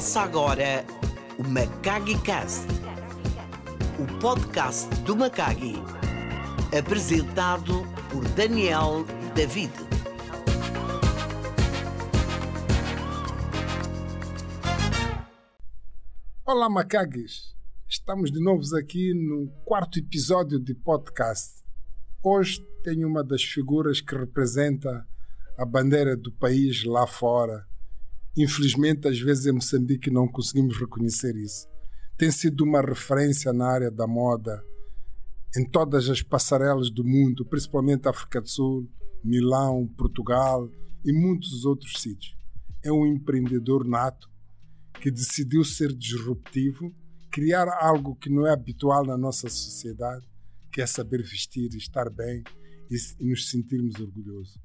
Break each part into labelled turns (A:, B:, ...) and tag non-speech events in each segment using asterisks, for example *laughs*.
A: Começa agora o Macagi Cast, o podcast do Macagi, apresentado por Daniel David.
B: Olá, Macagues! Estamos de novo aqui no quarto episódio de podcast. Hoje tenho uma das figuras que representa a bandeira do país lá fora. Infelizmente, às vezes em Moçambique não conseguimos reconhecer isso. Tem sido uma referência na área da moda em todas as passarelas do mundo, principalmente África do Sul, Milão, Portugal e muitos outros sítios. É um empreendedor nato que decidiu ser disruptivo, criar algo que não é habitual na nossa sociedade, que é saber vestir, estar bem e, nos sentirmos orgulhosos.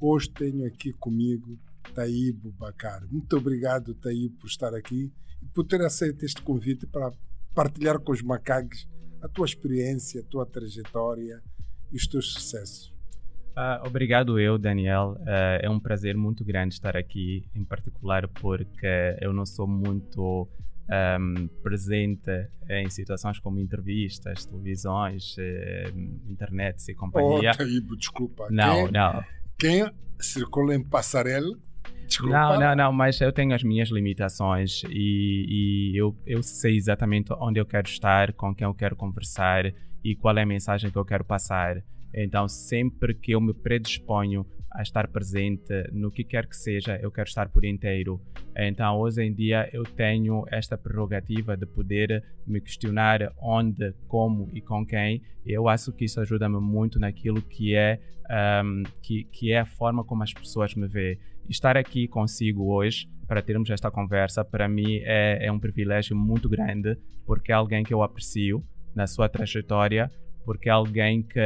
B: Hoje tenho aqui comigo Taíbo Bacar. Muito obrigado, Taíbo, por estar aqui e por ter aceito este convite para partilhar com os macaques a tua experiência, a tua trajetória e os teus sucessos.
C: Uh, obrigado eu, Daniel. Uh, é um prazer muito grande estar aqui, em particular porque eu não sou muito um, presente em situações como entrevistas, televisões, uh, internet e companhia.
B: Oh, Taíbo, desculpa.
C: Não,
B: quem,
C: não.
B: Quem circula em passarela Desculpa.
C: Não, não, não, mas eu tenho as minhas limitações e, e, eu, eu sei exatamente onde eu quero estar, com quem eu quero conversar e qual é a mensagem que eu quero passar. Então, sempre que eu me predisponho a estar presente no que quer que seja, eu quero estar por inteiro. Então, hoje em dia, eu tenho esta prerrogativa de poder me questionar onde, como e com quem. Eu acho que isso ajuda-me muito naquilo que é, um, que, que é a forma como as pessoas me veem. Estar aqui consigo hoje para termos esta conversa, para mim é, é um privilégio muito grande, porque é alguém que eu aprecio na sua trajetória, porque é alguém que,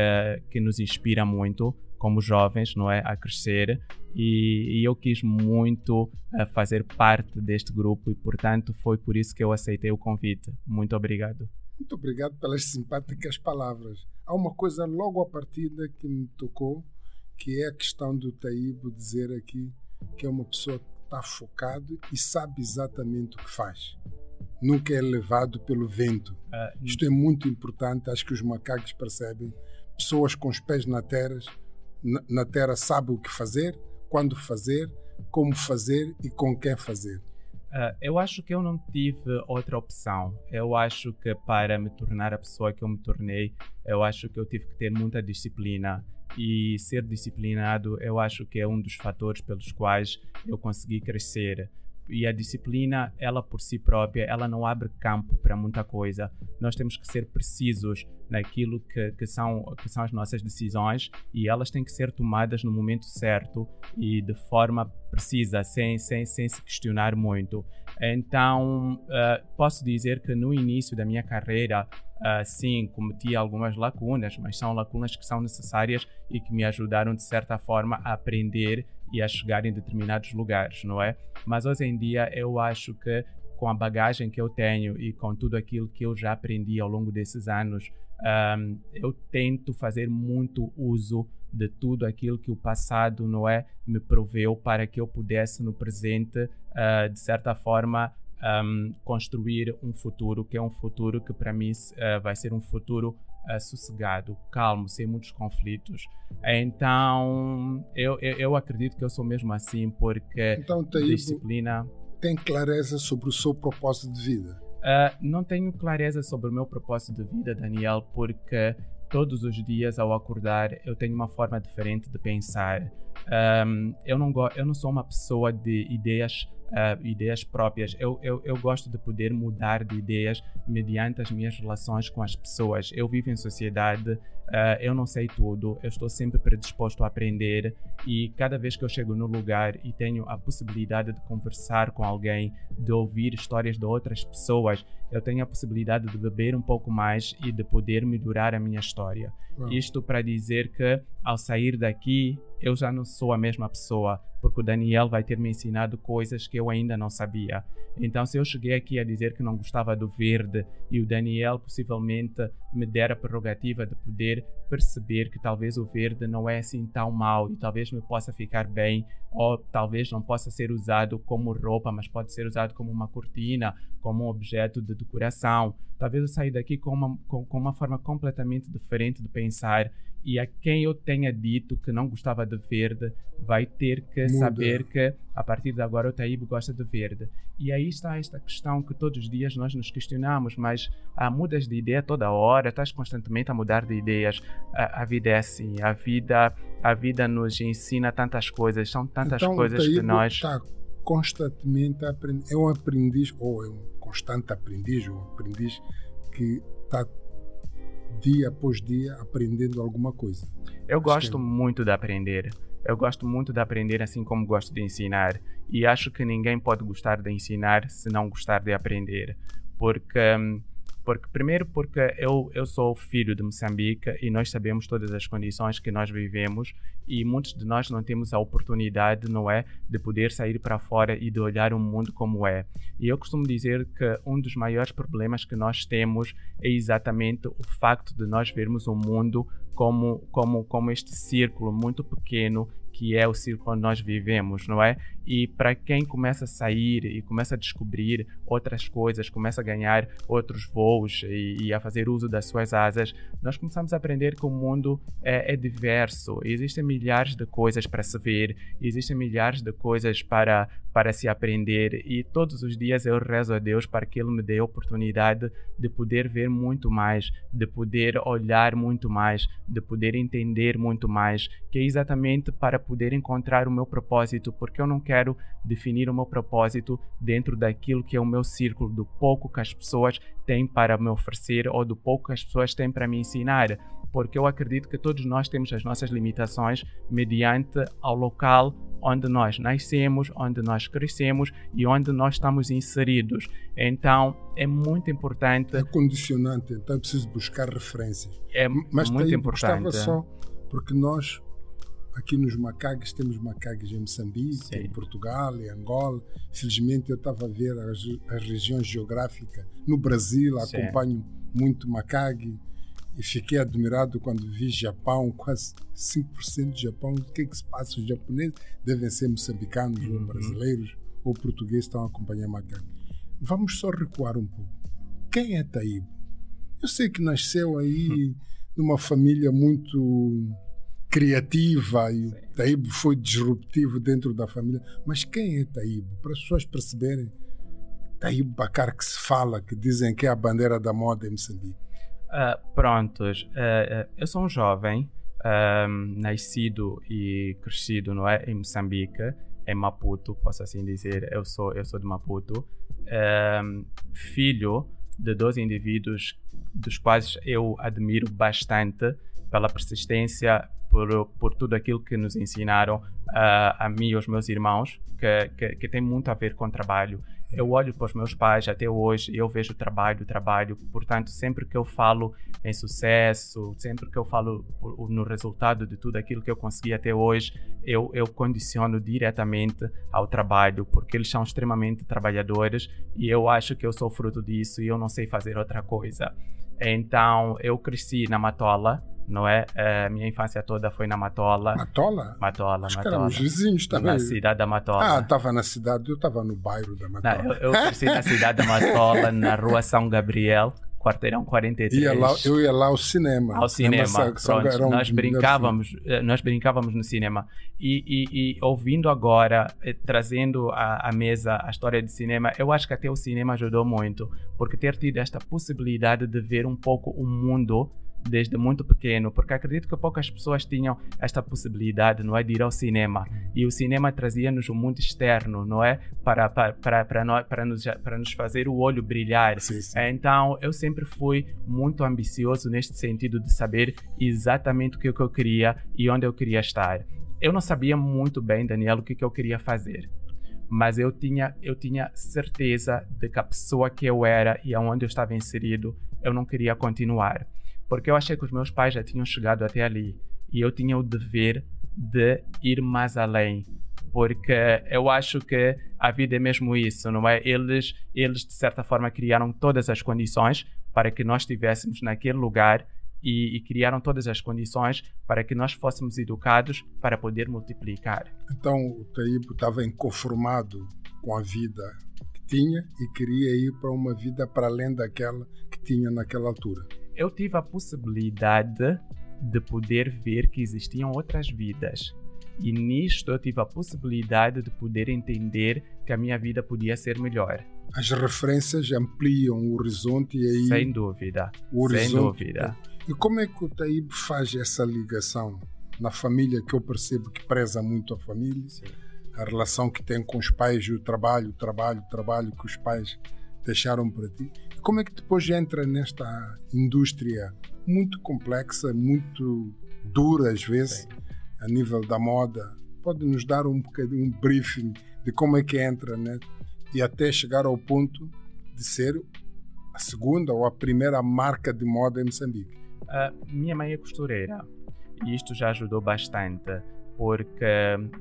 C: que nos inspira muito como jovens, não é, a crescer e, e eu quis muito uh, fazer parte deste grupo e portanto foi por isso que eu aceitei o convite. Muito obrigado.
B: Muito obrigado pelas simpáticas palavras. Há uma coisa logo à partida que me tocou, que é a questão do Taíbo dizer aqui que é uma pessoa que está focado e sabe exatamente o que faz. Nunca é levado pelo vento. Uh, Isto é muito importante, acho que os macacos percebem. Pessoas com os pés na terra, na, na terra sabem o que fazer, quando fazer, como fazer e com quem fazer.
C: Uh, eu acho que eu não tive outra opção. Eu acho que para me tornar a pessoa que eu me tornei, eu acho que eu tive que ter muita disciplina e ser disciplinado eu acho que é um dos fatores pelos quais eu consegui crescer e a disciplina ela por si própria ela não abre campo para muita coisa. Nós temos que ser precisos naquilo que, que são que são as nossas decisões e elas têm que ser tomadas no momento certo e de forma precisa sem sem, sem se questionar muito. Então uh, posso dizer que no início da minha carreira uh, sim, cometi algumas lacunas, mas são lacunas que são necessárias e que me ajudaram, de certa forma, a aprender e a chegar em determinados lugares, não é? Mas hoje em dia eu acho que com a bagagem que eu tenho e com tudo aquilo que eu já aprendi ao longo desses anos, um, eu tento fazer muito uso de tudo aquilo que o passado não é me proveu para que eu pudesse no presente uh, de certa forma um, construir um futuro que é um futuro que para mim uh, vai ser um futuro uh, sossegado, calmo, sem muitos conflitos. Então, eu, eu, eu, acredito que eu sou mesmo assim, porque
B: então,
C: disciplina.
B: Tem clareza sobre o seu propósito de vida?
C: Uh, não tenho clareza sobre o meu propósito de vida, Daniel, porque todos os dias ao acordar eu tenho uma forma diferente de pensar. Um, eu, não eu não sou uma pessoa de ideias uh, ideias próprias. Eu, eu, eu gosto de poder mudar de ideias mediante as minhas relações com as pessoas. Eu vivo em sociedade, uh, eu não sei tudo, eu estou sempre predisposto a aprender e cada vez que eu chego no lugar e tenho a possibilidade de conversar com alguém, de ouvir histórias de outras pessoas, eu tenho a possibilidade de beber um pouco mais e de poder melhorar a minha história. Isto para dizer que ao sair daqui eu já não sou a mesma pessoa porque o Daniel vai ter me ensinado coisas que eu ainda não sabia. Então, se eu cheguei aqui a dizer que não gostava do verde e o Daniel possivelmente me der a prerrogativa de poder perceber que talvez o verde não é assim tão mau e talvez me possa ficar bem, ou talvez não possa ser usado como roupa, mas pode ser usado como uma cortina, como um objeto de decoração. Talvez eu saia daqui com uma, com, com uma forma completamente diferente de pensar e a quem eu tenha dito que não gostava de verde vai ter que Muda. saber que a partir de agora o Taíbe gosta de verde. E aí está esta questão que todos os dias nós nos questionamos, mas ah, mudas de ideia toda hora, estás constantemente a mudar de ideias. A, a, vida é assim, a vida, a vida nos ensina tantas coisas, são tantas
B: então,
C: coisas que nós...
B: Está constantemente a aprender, é um aprendiz, ou é um constante aprendiz, um aprendiz que está dia após dia aprendendo alguma coisa.
C: Eu acho gosto que... muito de aprender. Eu gosto muito de aprender assim como gosto de ensinar. E acho que ninguém pode gostar de ensinar se não gostar de aprender. Porque hum, porque, primeiro, porque eu, eu sou filho de Moçambique e nós sabemos todas as condições que nós vivemos e muitos de nós não temos a oportunidade, não é, de poder sair para fora e de olhar o mundo como é. E eu costumo dizer que um dos maiores problemas que nós temos é exatamente o facto de nós vermos o mundo como, como, como este círculo muito pequeno que é o círculo onde nós vivemos, não é? E para quem começa a sair e começa a descobrir outras coisas, começa a ganhar outros voos e, e a fazer uso das suas asas, nós começamos a aprender que o mundo é, é diverso. Existem milhares de coisas para se ver, existem milhares de coisas para, para se aprender e todos os dias eu rezo a Deus para que Ele me dê a oportunidade de poder ver muito mais, de poder olhar muito mais, de poder entender muito mais, que é exatamente para poder encontrar o meu propósito, porque eu não quero definir o meu propósito dentro daquilo que é o meu círculo, do pouco que as pessoas têm para me oferecer ou do pouco que as pessoas têm para me ensinar, porque eu acredito que todos nós temos as nossas limitações mediante ao local onde nós nascemos, onde nós crescemos e onde nós estamos inseridos. Então é muito importante.
B: É condicionante, então é preciso buscar referências.
C: É Mas muito importante.
B: só porque nós aqui nos macaques, temos macaques em Moçambique, Sim. em Portugal, em Angola. Felizmente eu estava a ver as, as regiões geográficas. No Brasil, Sim. acompanho muito macaque e fiquei admirado quando vi Japão, quase 5% do Japão. O que é que se passa? Os japoneses devem ser moçambicanos uhum. ou brasileiros ou portugueses estão a acompanhar macaque. Vamos só recuar um pouco. Quem é Taíbo? Eu sei que nasceu aí *laughs* numa família muito criativa e Sim. o Taíbo foi disruptivo dentro da família. Mas quem é Taíbo? Para as pessoas perceberem, Taíbo Bacar que se fala, que dizem que é a bandeira da moda em Moçambique.
C: Uh, prontos, uh, eu sou um jovem, nascido e crescido não é, em Moçambique, em Maputo, posso assim dizer. Eu sou, eu sou de Maputo, filho de dois indivíduos dos quais eu admiro bastante pela persistência, por, por tudo aquilo que nos ensinaram uh, a mim e aos meus irmãos, que, que, que, tem muito a ver com trabalho. Eu olho para os meus pais até hoje e eu vejo trabalho, trabalho. Portanto, sempre que eu falo em sucesso, sempre que eu falo no resultado de tudo aquilo que eu consegui até hoje, eu, eu condiciono diretamente ao trabalho, porque eles são extremamente trabalhadores e eu acho que eu sou fruto disso e eu não sei fazer outra coisa. Então, eu cresci na Matola, não é? A minha infância toda foi na Matola.
B: Matola?
C: Matola,
B: Acho
C: Matola.
B: Que vizinhos também.
C: Na cidade da Matola.
B: Ah, estava na cidade, eu estava no bairro da Matola.
C: Não, eu, eu cresci na cidade da Matola, na rua São Gabriel, quarteirão 43.
B: Ia lá, eu ia lá ao cinema.
C: Ao cinema, pronto. Nós brincávamos, eh, nós brincávamos no cinema. E, e, e ouvindo agora, eh, trazendo à, mesa a história de cinema, eu acho que até o cinema ajudou muito, porque ter tido esta possibilidade de ver um pouco o mundo desde muito pequeno, porque acredito que poucas pessoas tinham esta possibilidade, não é, de ir ao cinema. E o cinema trazia-nos um mundo externo, não é, para para para para, nós, para nos para nos fazer o olho brilhar.
B: Sim, sim.
C: Então eu sempre fui muito ambicioso neste sentido de saber exatamente o que eu queria e onde eu queria estar. Eu não sabia muito bem, Daniel, o que eu queria fazer mas eu tinha eu tinha certeza de que a pessoa que eu era e aonde eu estava inserido eu não queria continuar porque eu achei que os meus pais já tinham chegado até ali e eu tinha o dever de ir mais além. porque eu acho que a vida é mesmo isso, não é? Eles, eles de certa forma criaram todas as condições para que nós estivéssemos naquele lugar e, e, criaram todas as condições para que nós fôssemos educados para poder multiplicar.
B: Então o Taíbo estava inconformado com a vida que tinha e queria ir para uma vida para além daquela que tinha naquela altura.
C: Eu tive a possibilidade de poder ver que existiam outras vidas. E nisto eu tive a possibilidade de poder entender que a minha vida podia ser melhor.
B: As referências ampliam o horizonte e aí.
C: Sem dúvida.
B: Horizonte,
C: sem dúvida.
B: E como é que o Taíbe faz essa ligação na família que eu percebo que preza muito a família, Sim. a relação que tem com os pais e o trabalho, o trabalho, o trabalho que os pais deixaram para ti. Como é que depois entra nesta indústria muito complexa, muito dura às vezes, Sim. a nível da moda? Pode nos dar um bocadinho um briefing de como é que entra, né? E até chegar ao ponto de ser a segunda ou a primeira marca de moda em Moçambique.
C: A minha mãe é costureira e isto já ajudou bastante, porque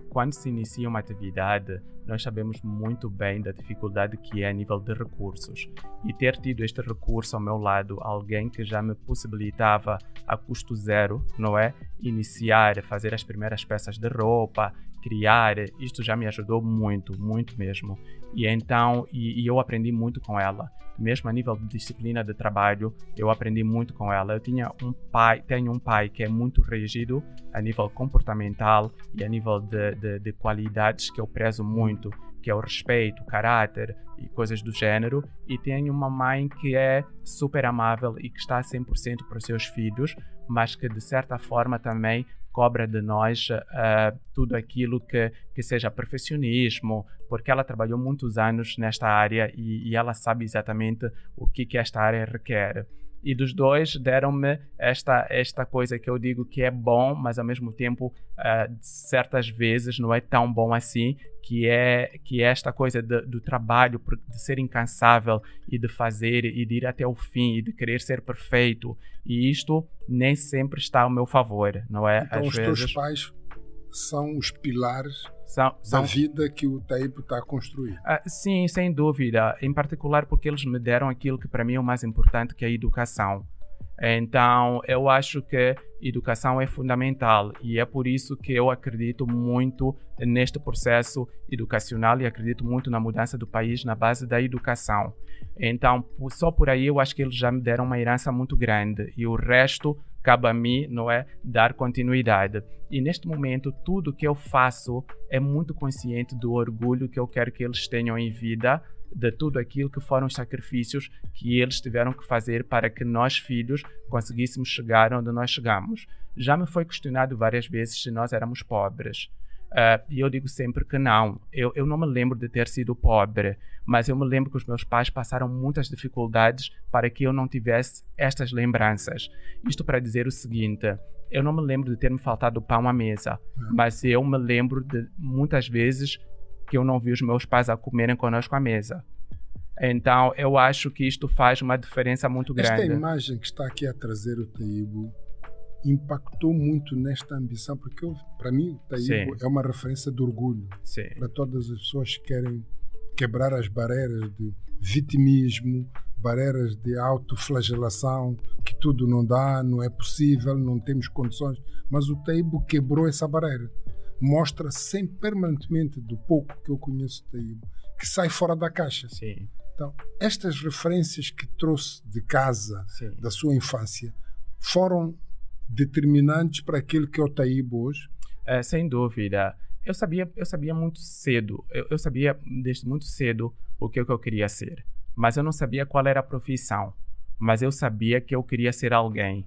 C: quando se inicia uma atividade, nós sabemos muito bem da dificuldade que é a nível de recursos. E ter tido este recurso ao meu lado, alguém que já me possibilitava a custo zero, não é? Iniciar, fazer as primeiras peças de roupa, criar, isto já me ajudou muito, muito mesmo. E então, e, e, eu aprendi muito com ela. Mesmo a nível de disciplina de trabalho, eu aprendi muito com ela. Eu tinha um pai, tenho um pai que é muito rígido a nível comportamental e a nível de, de, de qualidades que eu prezo muito, que é o respeito, o caráter e coisas do gênero. E tenho uma mãe que é super amável e que está 100% para os seus filhos, mas que de certa forma também cobra de nós uh, tudo aquilo que, que seja perfeccionismo, porque ela trabalhou muitos anos nesta área e, e ela sabe exatamente o que, que esta área requer. E dos dois deram-me esta esta coisa que eu digo que é bom, mas ao mesmo tempo uh, certas vezes não é tão bom assim, que é que é esta coisa de, do trabalho, de ser incansável e de fazer e de ir até o fim e de querer ser perfeito. E isto nem sempre está ao meu favor, não é?
B: Então
C: Às
B: os
C: vezes...
B: teus pais são os pilares
C: são, são...
B: da vida que o Taipo está a construir.
C: Ah, sim, sem dúvida. Em particular porque eles me deram aquilo que para mim é o mais importante, que é a educação. Então, eu acho que educação é fundamental e é por isso que eu acredito muito neste processo educacional e acredito muito na mudança do país na base da educação. Então, só por aí eu acho que eles já me deram uma herança muito grande e o resto cabe a mim, não é, dar continuidade. E neste momento, tudo que eu faço é muito consciente do orgulho que eu quero que eles tenham em vida, de tudo aquilo que foram os sacrifícios que eles tiveram que fazer para que nós, filhos, conseguíssemos chegar onde nós chegamos. Já me foi questionado várias vezes se nós éramos pobres. Uh, e eu digo sempre que não. Eu, eu não me lembro de ter sido pobre, mas eu me lembro que os meus pais passaram muitas dificuldades para que eu não tivesse estas lembranças. Isto para dizer o seguinte: eu não me lembro de ter me faltado pão à mesa, uhum. mas eu me lembro de muitas vezes que eu não vi os meus pais a comerem conosco à mesa. Então, eu acho que isto faz uma diferença muito grande.
B: Esta imagem que está aqui a trazer o Taibo impactou muito nesta ambição, porque para mim o Taíbo é uma referência de orgulho
C: Sim.
B: para todas as pessoas que querem quebrar as barreiras de vitimismo, barreiras de autoflagelação, que tudo não dá, não é possível, não temos condições. Mas o Taíbo quebrou essa barreira. Mostra sempre permanentemente, do pouco que eu conheço o Taíbo, que sai fora da caixa.
C: Sim.
B: Então, estas referências que trouxe de casa,
C: Sim.
B: da sua infância, foram determinantes para aquilo que é o Taíbo hoje?
C: É, sem dúvida. Eu sabia, eu sabia muito cedo, eu, eu sabia desde muito cedo o que, que eu queria ser, mas eu não sabia qual era a profissão. Mas eu sabia que eu queria ser alguém.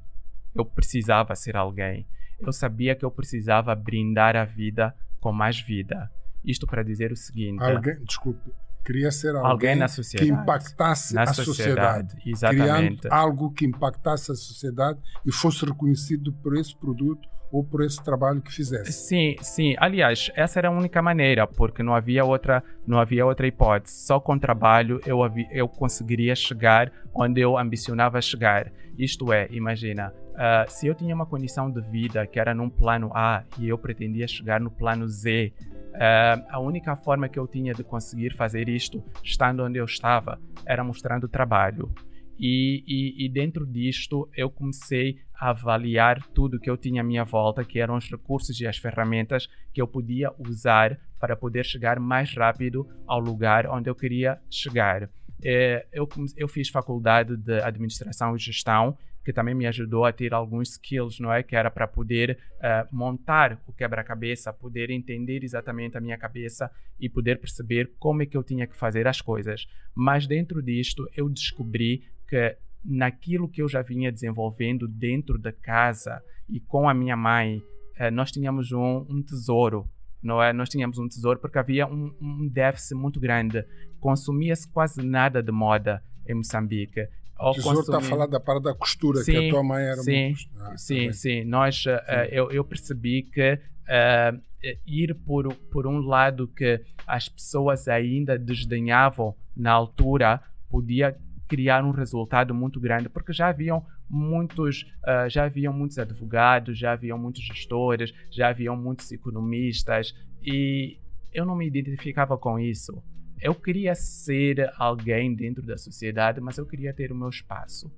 C: Eu precisava ser alguém. Eu sabia que eu precisava brindar a vida com mais vida. Isto para dizer o seguinte.
B: Alguém, desculpe, queria ser alguém,
C: alguém na sociedade,
B: que impactasse
C: na
B: a sociedade,
C: sociedade. Exatamente.
B: Criando algo que impactasse a sociedade e fosse reconhecido por esse produto ou por esse trabalho que fizesse.
C: Sim, sim. Aliás, essa era a única maneira, porque não havia outra, não havia outra hipótese. Só com trabalho eu, eu conseguiria chegar onde eu ambicionava chegar. Isto é, imagina, uh, se eu tinha uma condição de vida que era num plano A e eu pretendia chegar no plano Z, Uh, a única forma que eu tinha de conseguir fazer isto, estando onde eu estava, era mostrando trabalho. E, e, e, dentro disto eu comecei avaliar tudo que eu tinha à minha volta, que eram os recursos e as ferramentas que eu podia usar para poder chegar mais rápido ao lugar onde eu queria chegar. É, eu, eu fiz faculdade de administração e gestão que também me ajudou a ter alguns skills, não é? Que era para poder uh, montar o quebra-cabeça, poder entender exatamente a minha cabeça e poder perceber como é que eu tinha que fazer as coisas. Mas dentro disto, eu descobri que naquilo que eu já vinha desenvolvendo dentro da casa e com a minha mãe, uh, nós tínhamos um, um tesouro não é? Nós tínhamos um tesouro porque havia um, um déficit muito grande. Consumia-se quase nada de moda em Moçambique.
B: O tesouro está a falar da parte da costura, sim, que a tua mãe era
C: sim,
B: muito
C: ah, Sim, sim. Nós, sim. Uh, eu, eu, percebi que uh, ir por, por um lado que as pessoas ainda desdenhavam na altura podia criar um resultado muito grande, porque já haviam muitos, uh, já haviam muitos advogados, já haviam muitos gestores, já haviam muitos economistas e eu não me identificava com isso eu queria ser alguém dentro da sociedade, mas eu queria ter o meu espaço.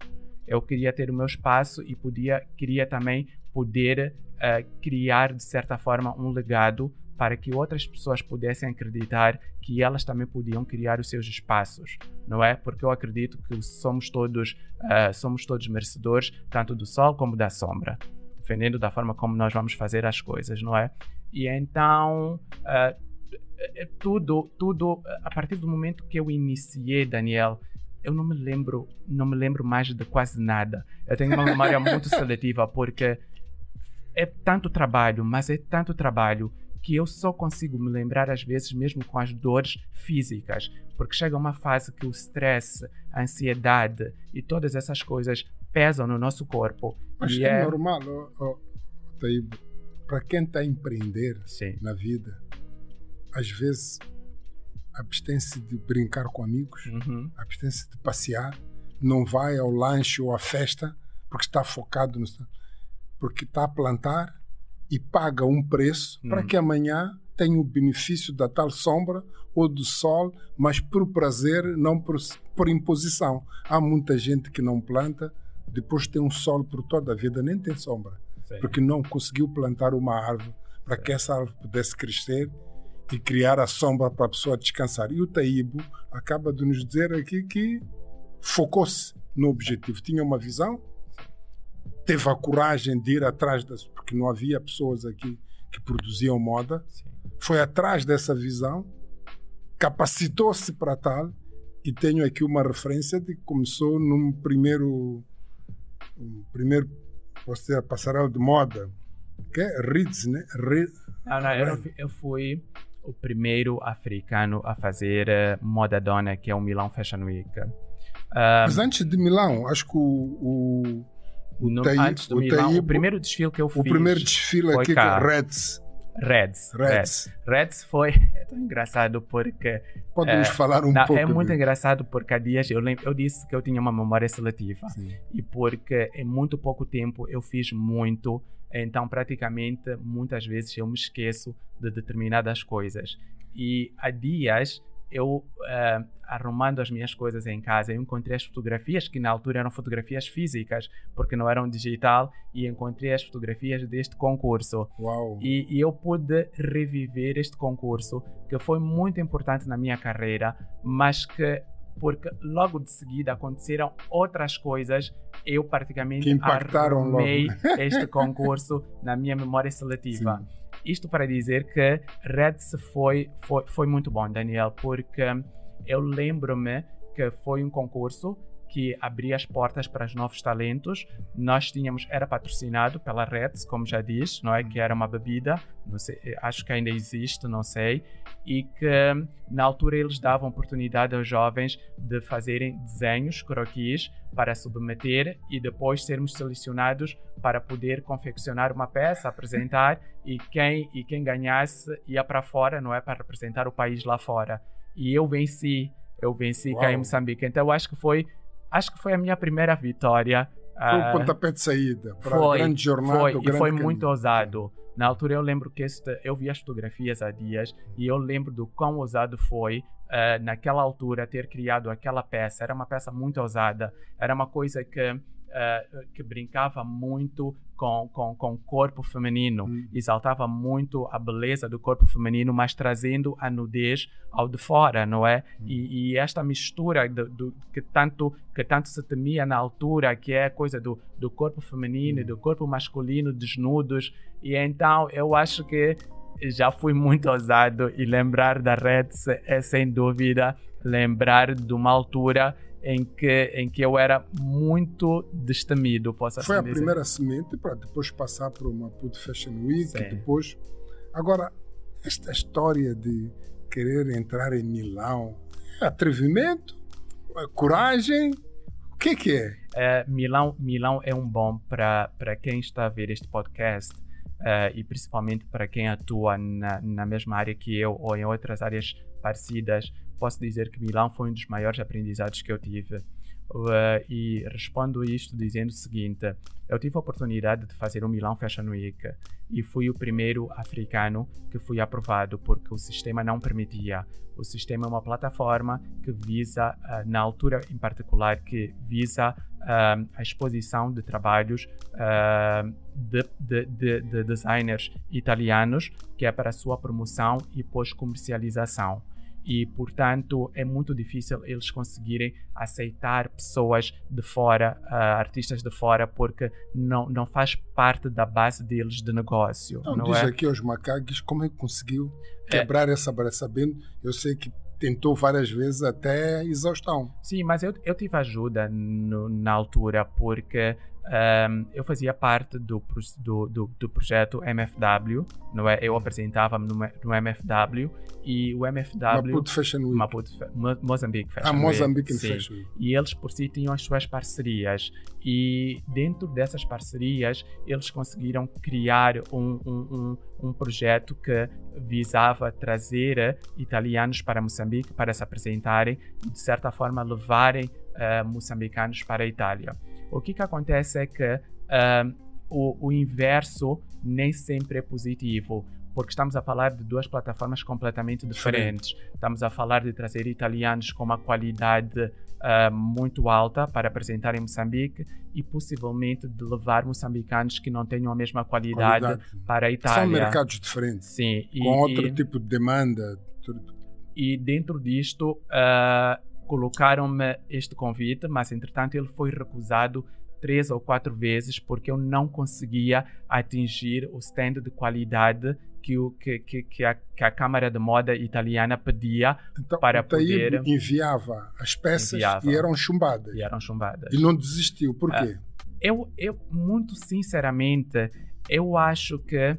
C: Eu queria ter o meu espaço e podia, queria também poder uh, criar, de certa forma, um legado para que outras pessoas pudessem acreditar que elas também podiam criar os seus espaços, não é? Porque eu acredito que somos todos, uh, somos todos merecedores, tanto do sol como da sombra, dependendo da forma como nós vamos fazer as coisas, não é? E então, uh, tudo, tudo, a partir do momento que eu iniciei, Daniel, eu não me lembro, não me lembro mais de quase nada. Eu tenho uma memória muito seletiva porque é tanto trabalho, mas é tanto trabalho que eu só consigo me lembrar às vezes mesmo com as dores físicas, porque chega uma fase que o stress, a ansiedade e todas essas coisas pesam no nosso corpo.
B: Mas e é, é normal, oh, oh, para quem está a empreender Sim. na vida, às vezes, abstém-se de brincar com amigos, uhum. abstém-se de passear, não vai ao lanche ou à festa porque está focado no. porque está a plantar e paga um preço uhum. para que amanhã tenha o benefício da tal sombra ou do sol, mas por prazer, não por, por imposição. Há muita gente que não planta, depois tem um sol por toda a vida, nem tem sombra, Sim. porque não conseguiu plantar uma árvore para que essa árvore pudesse crescer e criar a sombra para a pessoa descansar. E o Taíbo acaba de nos dizer aqui que focou-se no objetivo, tinha uma visão, teve a coragem de ir atrás das, porque não havia pessoas aqui que produziam moda, Sim. foi atrás dessa visão, capacitou-se para tal e tenho aqui uma referência de que começou num primeiro um primeiro posso dizer, passarela de moda que é Ritz, né?
C: Não, não, eu, eu fui o primeiro africano a fazer uh, moda dona, que é o Milão Fashion Week. Uh,
B: Mas antes de Milão, acho que o, o,
C: o, no, Taí, antes do o, Milão, Taíbo, o primeiro desfile que eu fiz.
B: O primeiro desfile aqui com Reds.
C: Reds. Reds. Reds foi *laughs* é tão engraçado porque.
B: Pode-nos é, falar um não, pouco.
C: É muito de... engraçado porque há dias eu, lembro, eu disse que eu tinha uma memória seletiva. Sim. E porque em muito pouco tempo eu fiz muito então, praticamente, muitas vezes eu me esqueço de determinadas coisas. E há dias, eu, uh, arrumando as minhas coisas em casa, eu encontrei as fotografias, que na altura eram fotografias físicas, porque não eram digital, e encontrei as fotografias deste concurso.
B: Uau.
C: E, e eu pude reviver este concurso, que foi muito importante na minha carreira, mas que porque logo de seguida aconteceram outras coisas. Eu praticamente
B: que impactaram
C: logo. *laughs* este concurso na minha memória seletiva. Sim. Isto para dizer que Reds foi, foi, foi muito bom, Daniel, porque eu lembro-me que foi um concurso que abria as portas para os novos talentos. Nós tínhamos, era patrocinado pela Reds, como já diz, não é? Que era uma bebida, sei, acho que ainda existe, não sei, e que na altura eles davam oportunidade aos jovens de fazerem desenhos, croquis, para submeter e depois sermos selecionados para poder confeccionar uma peça, apresentar e quem e quem ganhasse ia para fora, não é, para representar o país lá fora. E eu venci eu venci cá em Moçambique. Então eu acho que foi acho que foi a minha primeira vitória.
B: Foi o uh, pontapé de saída para foi, a grande jornada.
C: Foi,
B: e
C: foi muito ousado. Na altura eu lembro que este, eu vi as fotografias há dias e eu lembro do quão ousado foi uh, naquela altura ter criado aquela peça. Era uma peça muito ousada, era uma coisa que uh, que brincava muito com, com, com o corpo feminino, hum. exaltava muito a beleza do corpo feminino, mas trazendo a nudez ao de fora, não é? Hum. E, e, esta mistura do, do, que, tanto, que tanto se temia na altura, que é a coisa do, do corpo feminino e hum. do corpo masculino desnudos, e então eu acho que já fui muito ousado e lembrar da Reds é sem dúvida lembrar de uma altura em que, em que eu era muito destemido, posso
B: Foi
C: assim
B: a primeira semente para depois passar para uma Maputo Fashion Week, Sim. depois... Agora, esta história de querer entrar em Milão, é atrevimento? É coragem? O que, que é?
C: é? Milão, Milão é um bom para quem está a ver este podcast uh, e principalmente para quem atua na, na mesma área que eu ou em outras áreas parecidas, posso dizer que Milão foi um dos maiores aprendizados que eu tive. Uh, e respondo isto dizendo o seguinte: eu tive a oportunidade de fazer o Milão Fashion Week e fui o primeiro africano que fui aprovado porque o sistema não permitia. O sistema é uma plataforma que visa, uh, na altura em particular, que visa uh, a exposição de trabalhos de, de, de, de designers italianos, que é para sua promoção e pós-comercialização e, portanto, é muito difícil eles conseguirem aceitar pessoas de fora, uh, artistas de fora, porque não, não faz parte da base deles de negócio. Então, não
B: diz
C: é?
B: aqui aos macaques como é que conseguiu quebrar é. essa barreira, sabendo, eu sei que tentou várias vezes até exaustão.
C: Sim, mas eu, eu tive ajuda no, na altura, porque um, eu fazia parte do, do, do, do, projeto MFW, não é? eu apresentava-me no, no, MFW e o MFW.
B: Maputo Fashion Week.
C: Maputo, Moçambique Fashion
B: ah, Moçambique Fashion Week.
C: E eles por si tinham as suas parcerias, e dentro dessas parcerias eles conseguiram criar um, um, um, um projeto que visava trazer italianos para Moçambique para se apresentarem e, de certa forma, levarem uh, moçambicanos para a Itália. O que, que acontece é que uh, o, o inverso nem sempre é positivo porque estamos a falar de duas plataformas completamente diferentes. Estamos a falar de trazer italianos com uma qualidade uh, muito alta para apresentar em Moçambique e possivelmente de levar moçambicanos que não tenham a mesma qualidade, qualidade. para a Itália.
B: São mercados diferentes.
C: Sim.
B: Com e, outro e, tipo de demanda.
C: E dentro disto, uh, colocaram-me este convite, mas entretanto ele foi recusado três ou quatro vezes porque eu não conseguia atingir o stand de qualidade que, o, que, que, que, a, que a Câmara de Moda italiana pedia
B: então,
C: para poder...
B: enviava as peças enviava, e eram chumbadas.
C: E eram chumbadas.
B: E não desistiu. Por quê? Uh,
C: eu, eu, muito sinceramente, eu acho que uh,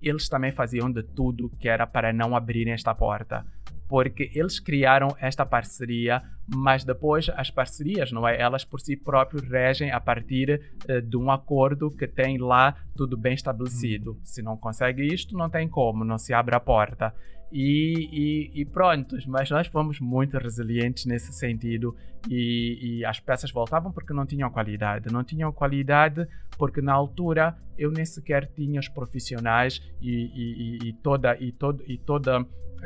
C: eles também faziam de tudo que era para não abrirem esta porta porque eles criaram esta parceria, mas depois as parcerias, não é? Elas por si próprias regem a partir uh, de um acordo que tem lá tudo bem estabelecido. Uhum. Se não consegue isto, não tem como, não se abre a porta. E, e, e pronto, mas nós fomos muito resilientes nesse sentido e, e, as peças voltavam porque não tinham qualidade. Não tinham qualidade porque na altura eu nem sequer tinha os profissionais e, e toda, e, todo, e toda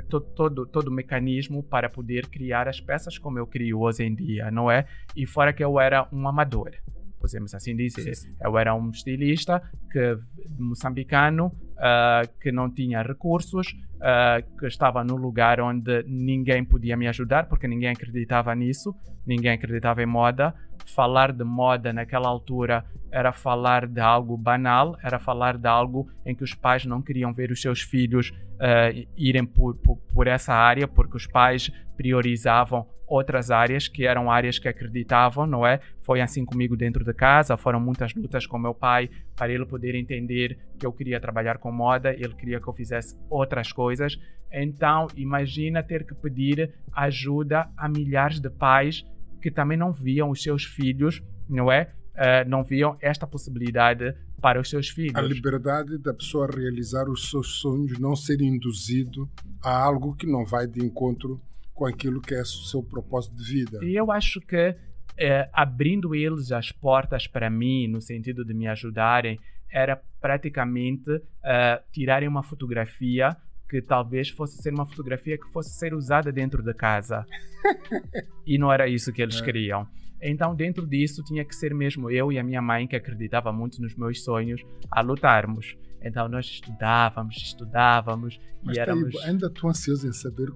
C: todo, todo, todo o mecanismo para poder criar as peças como eu crio hoje em dia, não é? E fora que eu era um amador, podemos assim dizer. Sim, sim. Eu era um estilista que, moçambicano uh, que não tinha recursos, uh, que estava no lugar onde ninguém podia me ajudar porque ninguém acreditava nisso, ninguém acreditava em moda falar de moda naquela altura era falar de algo banal, era falar de algo em que os pais não queriam ver os seus filhos uh, irem por, por, por, essa área, porque os pais priorizavam outras áreas que eram áreas que acreditavam, não é? Foi assim comigo dentro de casa, foram muitas lutas com meu pai para ele poder entender que eu queria trabalhar com moda, ele queria que eu fizesse outras coisas. Então, imagina ter que pedir ajuda a milhares de pais que também não viam os seus filhos, não é? Uh, não viam esta possibilidade para os seus filhos.
B: A liberdade da pessoa realizar os seus sonhos, não ser induzido a algo que não vai de encontro com aquilo que é o seu propósito de vida.
C: E eu acho que é, abrindo eles as portas para mim, no sentido de me ajudarem, era praticamente uh, tirarem uma fotografia que talvez fosse ser uma fotografia que fosse ser usada dentro da casa. *laughs* e não era isso que eles é. queriam. Então, dentro disso, tinha que ser mesmo eu e a minha mãe, que acreditava muito nos meus sonhos, a lutarmos. Então, nós estudávamos, estudávamos
B: Mas
C: e éramos.
B: Aí, ainda estou ansioso em saber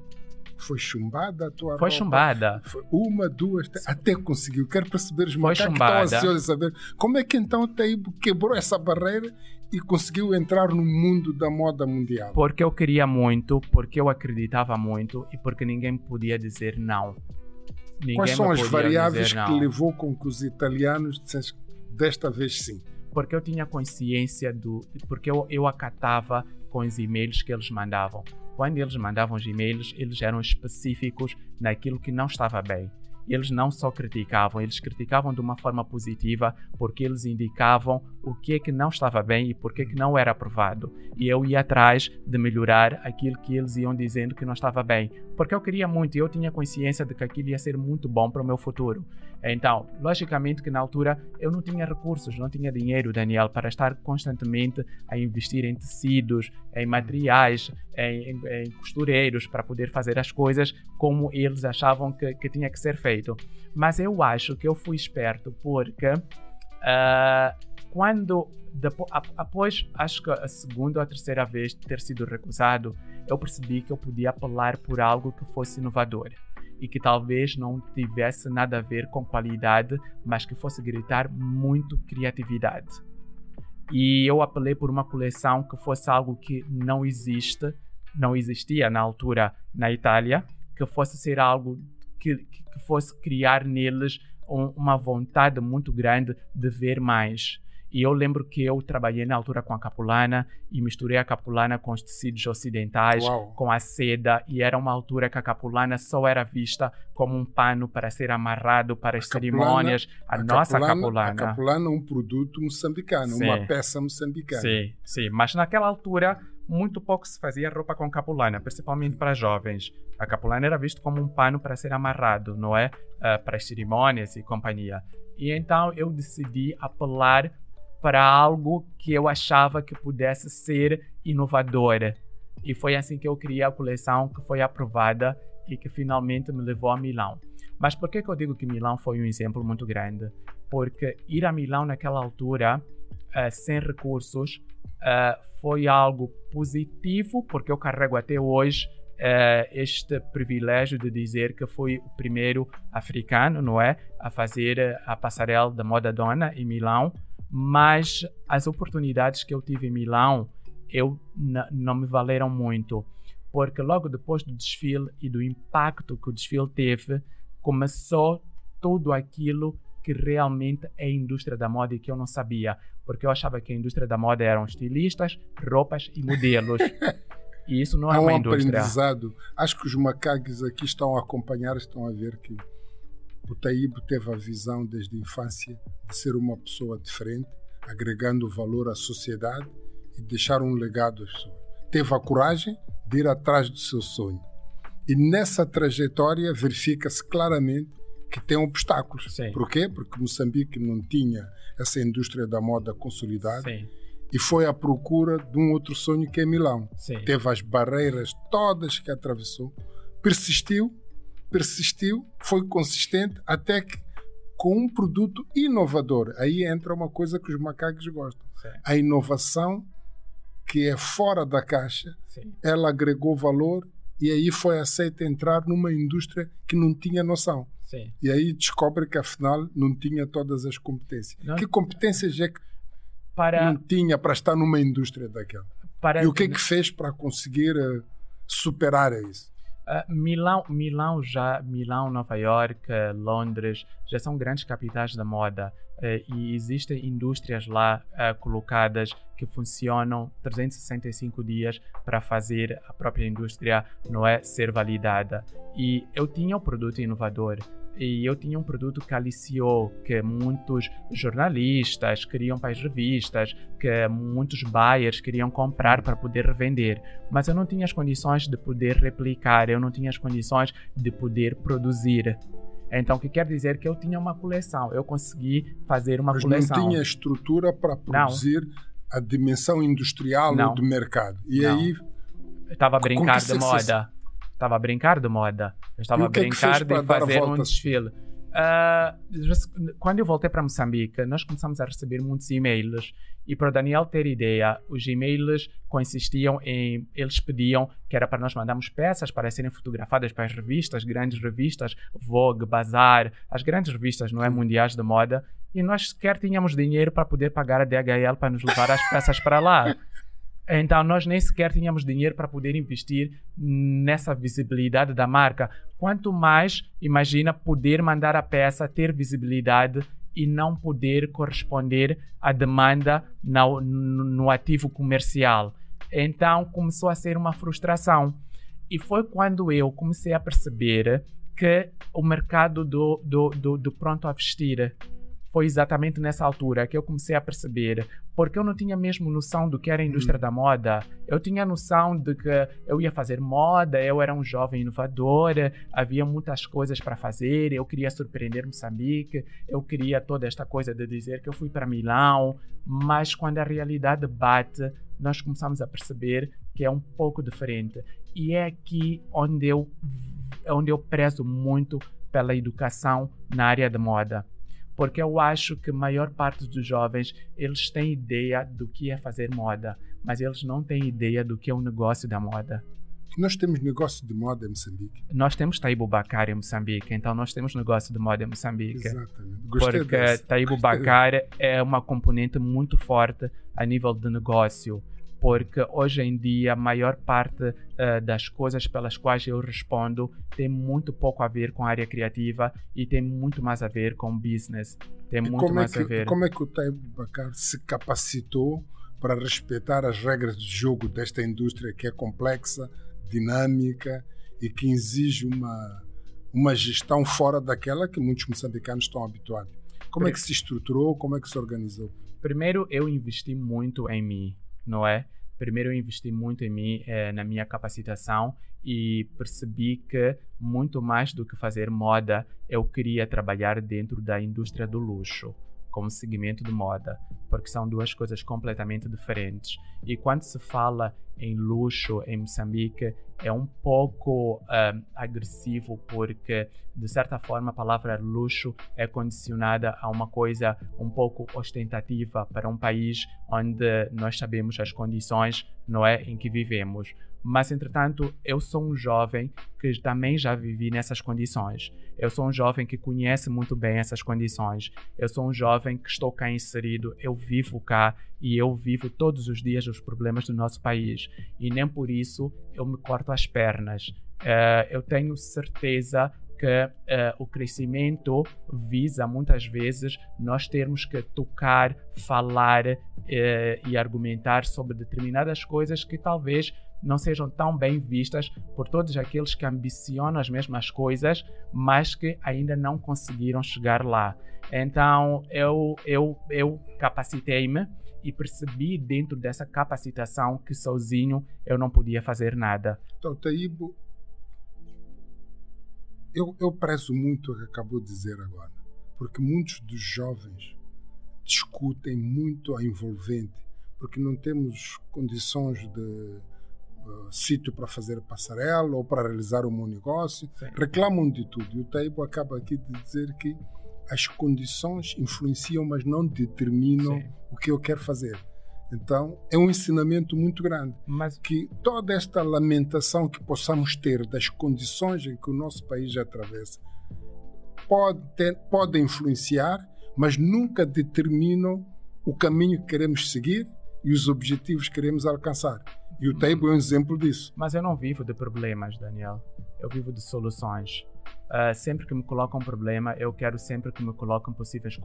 B: foi chumbada a tua
C: Foi
B: roupa?
C: chumbada.
B: Foi uma, duas, até conseguiu. Quero perceber os
C: Foi chumbada.
B: que estão ansiosos saber como é que então o Taíbo quebrou essa barreira e conseguiu entrar no mundo da moda mundial.
C: Porque eu queria muito, porque eu acreditava muito e porque ninguém podia dizer não.
B: Ninguém Quais são as variáveis que levou com que os italianos dissessem desta vez sim?
C: Porque eu tinha consciência do. Porque eu, eu acatava com os e-mails que eles mandavam. Quando eles mandavam os e-mails, eles eram específicos naquilo que não estava bem eles não só criticavam, eles criticavam de uma forma positiva porque eles indicavam o que é que não estava bem e por que que não era aprovado. E eu ia atrás de melhorar aquilo que eles iam dizendo que não estava bem, porque eu queria muito e eu tinha consciência de que aquilo ia ser muito bom para o meu futuro. Então, logicamente que na altura eu não tinha recursos, não tinha dinheiro, Daniel, para estar constantemente a investir em tecidos, em materiais, em, em, em costureiros para poder fazer as coisas como eles achavam que, que tinha que ser feito. Mas eu acho que eu fui esperto porque uh, quando depois, após acho que a segunda ou a terceira vez de ter sido recusado, eu percebi que eu podia apelar por algo que fosse inovador e que talvez não tivesse nada a ver com qualidade, mas que fosse gritar muito criatividade. E eu apelei por uma coleção que fosse algo que não existe, não existia na altura na Itália, que fosse ser algo que, que fosse criar neles um, uma vontade muito grande de ver mais. E eu lembro que eu trabalhei na altura com a capulana e misturei a capulana com os tecidos ocidentais, Uau. com a seda, e era uma altura que a capulana só era vista como um pano para ser amarrado para a as capulana, cerimônias. A, a nossa capulana, capulana. A
B: capulana é um produto moçambicano, sim. uma peça moçambicana.
C: Sim, sim. Mas naquela altura muito pouco se fazia roupa com capulana, principalmente para jovens. A capulana era visto como um pano para ser amarrado, não é? Uh, para as cerimônias e companhia. E então eu decidi apelar para algo que eu achava que pudesse ser inovador. E foi assim que eu criei a coleção que foi aprovada e que finalmente me levou a Milão. Mas por que, que eu digo que Milão foi um exemplo muito grande? Porque ir a Milão naquela altura, uh, sem recursos, uh, foi algo positivo, porque eu carrego até hoje uh, este privilégio de dizer que fui o primeiro africano, não é? A fazer a passarela da moda dona em Milão mas as oportunidades que eu tive em Milão eu não me valeram muito, porque logo depois do desfile e do impacto que o desfile teve, começou tudo aquilo que realmente é a indústria da moda e que eu não sabia, porque eu achava que a indústria da moda eram estilistas, roupas e modelos. e isso não é, é uma um indústria.
B: aprendizado. Acho que os macaques aqui estão a acompanhar, estão a ver que o Taíbo teve a visão desde a infância de ser uma pessoa diferente, agregando valor à sociedade e deixar um legado às pessoas. Teve a coragem de ir atrás do seu sonho. E nessa trajetória verifica-se claramente que tem obstáculos.
C: Sim.
B: Por quê? Porque Moçambique não tinha essa indústria da moda consolidada. Sim. E foi à procura de um outro sonho que é Milão.
C: Sim.
B: Teve as barreiras todas que atravessou, persistiu persistiu, foi consistente até que com um produto inovador. Aí entra uma coisa que os macacos gostam.
C: Sim.
B: A inovação que é fora da caixa,
C: Sim.
B: ela agregou valor e aí foi aceita entrar numa indústria que não tinha noção.
C: Sim.
B: E aí descobre que afinal não tinha todas as competências. Não. Que competências é que para... não tinha para estar numa indústria daquela? Para... E o que é que fez para conseguir uh, superar isso?
C: Uh, Milão, Milão já, Milão, Nova York, Londres, já são grandes capitais da moda uh, e existem indústrias lá uh, colocadas que funcionam 365 dias para fazer a própria indústria não é ser validada. E eu tinha um produto inovador, e eu tinha um produto que aliciou, que muitos jornalistas queriam para as revistas, que muitos buyers queriam comprar para poder revender, mas eu não tinha as condições de poder replicar, eu não tinha as condições de poder produzir. Então, o que quer dizer que eu tinha uma coleção, eu consegui fazer uma
B: Mas
C: coleção.
B: não tinha estrutura para produzir a dimensão industrial
C: Não.
B: ou de mercado. E
C: Não.
B: aí,
C: estava a brincar de moda. Estava a brincar de moda. Eu estava
B: E
C: a
B: é
C: brincar
B: para
C: de fazer um desfile. Res- quando eu voltei para Moçambique, nós começamos a receber muitos e-mails. E para o Daniel ter ideia, os e-mails consistiam em. Eles pediam que era para nós mandarmos peças para serem fotografadas para as revistas, grandes revistas, Vogue, Bazar, as grandes revistas, não é? Mundiais de moda. E nós sequer tínhamos dinheiro para poder pagar a DHL para nos levar as peças para lá. *laughs* Então, nós nem sequer tínhamos dinheiro para poder investir nessa visibilidade da marca. Quanto mais, imagina, poder mandar a peça, ter visibilidade e não poder corresponder à demanda no, no- ativo comercial. Então, começou a ser uma frustração. E foi quando eu comecei a perceber que o mercado do, do, do, do pronto a vestir foi exatamente nessa altura que eu comecei a perceber, porque eu não tinha mesmo noção do que era a indústria da moda. Eu tinha noção de que eu ia fazer moda, eu era um jovem inovador, havia muitas coisas para fazer, eu queria surpreender Moçambique, eu queria toda esta coisa de dizer que eu fui para Milão, mas quando a realidade bate, nós começamos a perceber que é um pouco diferente. E é aqui onde eu, onde eu prezo muito pela educação na área de moda porque eu acho que a maior parte dos jovens eles têm ideia do que é fazer moda, mas eles não têm ideia do que é o negócio da moda.
B: nós temos negócio de moda em Moçambique.
C: Nós temos Taibo Bacar em Moçambique, então nós temos negócio de moda em Moçambique.
B: Exatamente. Gostei
C: Porque
B: dessa.
C: Taibo Bacar é uma componente muito forte a nível de negócio. Porque hoje em dia a maior parte eh, das coisas pelas quais eu respondo tem muito pouco a ver com a área criativa e tem muito mais a ver com business. Tem
B: E
C: muito
B: é
C: mais a
B: que,
C: ver.
B: como é que o Taibo Bacar se capacitou para respeitar as regras de jogo desta indústria que é complexa, dinâmica e que exige uma, uma gestão fora daquela que muitos moçambicanos estão habituados? Como é que se estruturou? Como é que se organizou?
C: Primeiro, eu investi muito em mim, não é? Primeiro, eu investi muito em mim, eh, na minha capacitação e percebi que muito mais do que fazer moda, eu queria trabalhar dentro da indústria do luxo, como segmento de moda, porque são duas coisas completamente diferentes. E quando se fala em luxo em Moçambique, é um pouco ah, agressivo, porque de certa forma a palavra luxo é condicionada a uma coisa um pouco ostentativa para um país onde nós sabemos as condições não é em que vivemos. Mas entretanto, eu sou um jovem que também já vivi nessas condições. Eu sou um jovem que conhece muito bem essas condições. Eu sou um jovem que estou cá inserido, eu vivo cá e eu vivo todos os dias os problemas do nosso país. E nem por isso eu me corto as pernas. Eh, eu tenho certeza que eh, o crescimento visa muitas vezes nós termos que tocar, falar eh, e argumentar sobre determinadas coisas que talvez não sejam tão bem vistas por todos aqueles que ambicionam as mesmas coisas, mas que ainda não conseguiram chegar lá. Então eu, eu, eu capacitei-me e percebi dentro dessa capacitação que sozinho eu não podia fazer nada.
B: Então, Taibo, eu, eu prezo muito o que acabou de dizer agora, porque muitos dos jovens discutem muito a envolvente, porque não temos condições de uh, sítio para fazer passarela ou para realizar um bom negócio,
C: Sim.
B: reclamam de tudo. E o Taibo acaba aqui de dizer que as condições influenciam, mas não determinam
C: Sim.
B: o que eu quero fazer. Então, é um ensinamento muito grande
C: Mas
B: que toda esta lamentação que possamos ter das condições em que o nosso país atravessa pode, ter, pode influenciar, mas nunca determinam o caminho que queremos seguir e os objetivos que queremos alcançar. E o Taibo é um exemplo disso.
C: Mas eu não vivo de problemas, Daniel. Eu vivo de soluções. Ah, sempre que me colocam um problema, eu quero sempre que me coloquem possíveis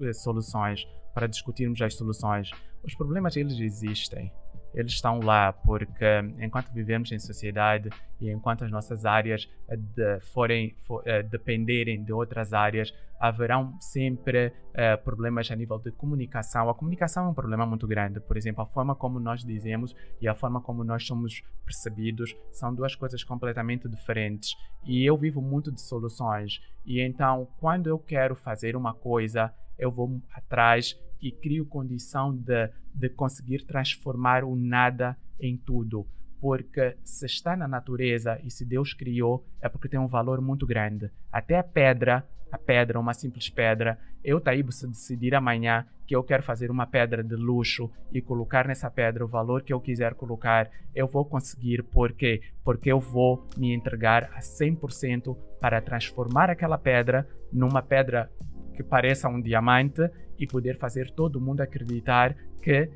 C: eh, soluções para discutirmos as soluções. Os problemas, eles existem. Eles estão lá porque enquanto vivemos em sociedade e enquanto as nossas áreas de, forem for, uh, dependerem de outras áreas, haverão sempre uh, problemas a nível de comunicação. A comunicação é um problema muito grande. Por exemplo, a forma como nós dizemos e a forma como nós somos percebidos são duas coisas completamente diferentes. E eu vivo muito de soluções. E então, quando eu quero fazer uma coisa, eu vou atrás e crio condição de, de conseguir transformar o nada em tudo. Porque se está na natureza e se Deus criou, é porque tem um valor muito grande. Até a pedra, a pedra, uma simples pedra, eu, Taíbo, se decidir amanhã que eu quero fazer uma pedra de luxo e colocar nessa pedra o valor que eu quiser colocar, eu vou conseguir. Por quê? Porque eu vou me entregar a 100% para transformar aquela pedra numa pedra que pareça um diamante e poder fazer todo mundo acreditar que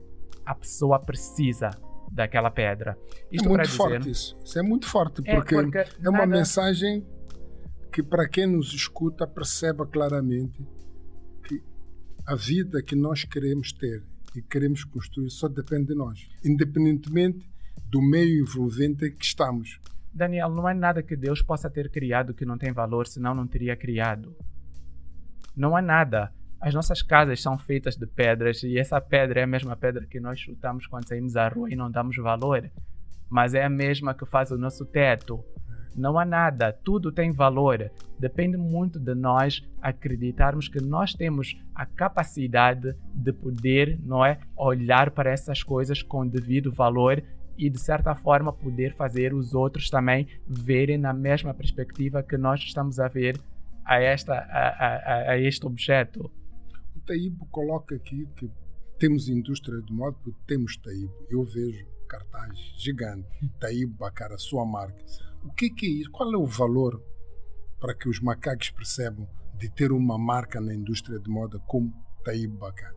C: a pessoa precisa daquela pedra.
B: É Isto é muito forte dizer... isso. Isso é muito forte, porque é, porque é uma nada... mensagem que para quem nos escuta perceba claramente que a vida que nós queremos ter e queremos construir só depende de nós, independentemente do meio envolvente em que estamos.
C: Daniel, não é nada que Deus possa ter criado que não tem valor, senão não teria criado. Não há nada. As nossas casas são feitas de pedras e essa pedra é a mesma pedra que nós chutamos quando saímos à rua e não damos valor. Mas é a mesma que faz o nosso teto. Não há nada, tudo tem valor. Depende muito de nós acreditarmos que nós temos a capacidade de poder, não é, olhar para essas coisas com devido valor e de certa forma poder fazer os outros também verem na mesma perspectiva que nós estamos a ver a esta a, a, a este objeto.
B: Taíbo coloca aqui que temos indústria de moda porque temos Taíbo. Eu vejo cartaz gigante, Taíbo Bacara, sua marca. O que, que é isso? Qual é o valor para que os macacos percebam de ter uma marca na indústria de moda como Taíbo Bacara?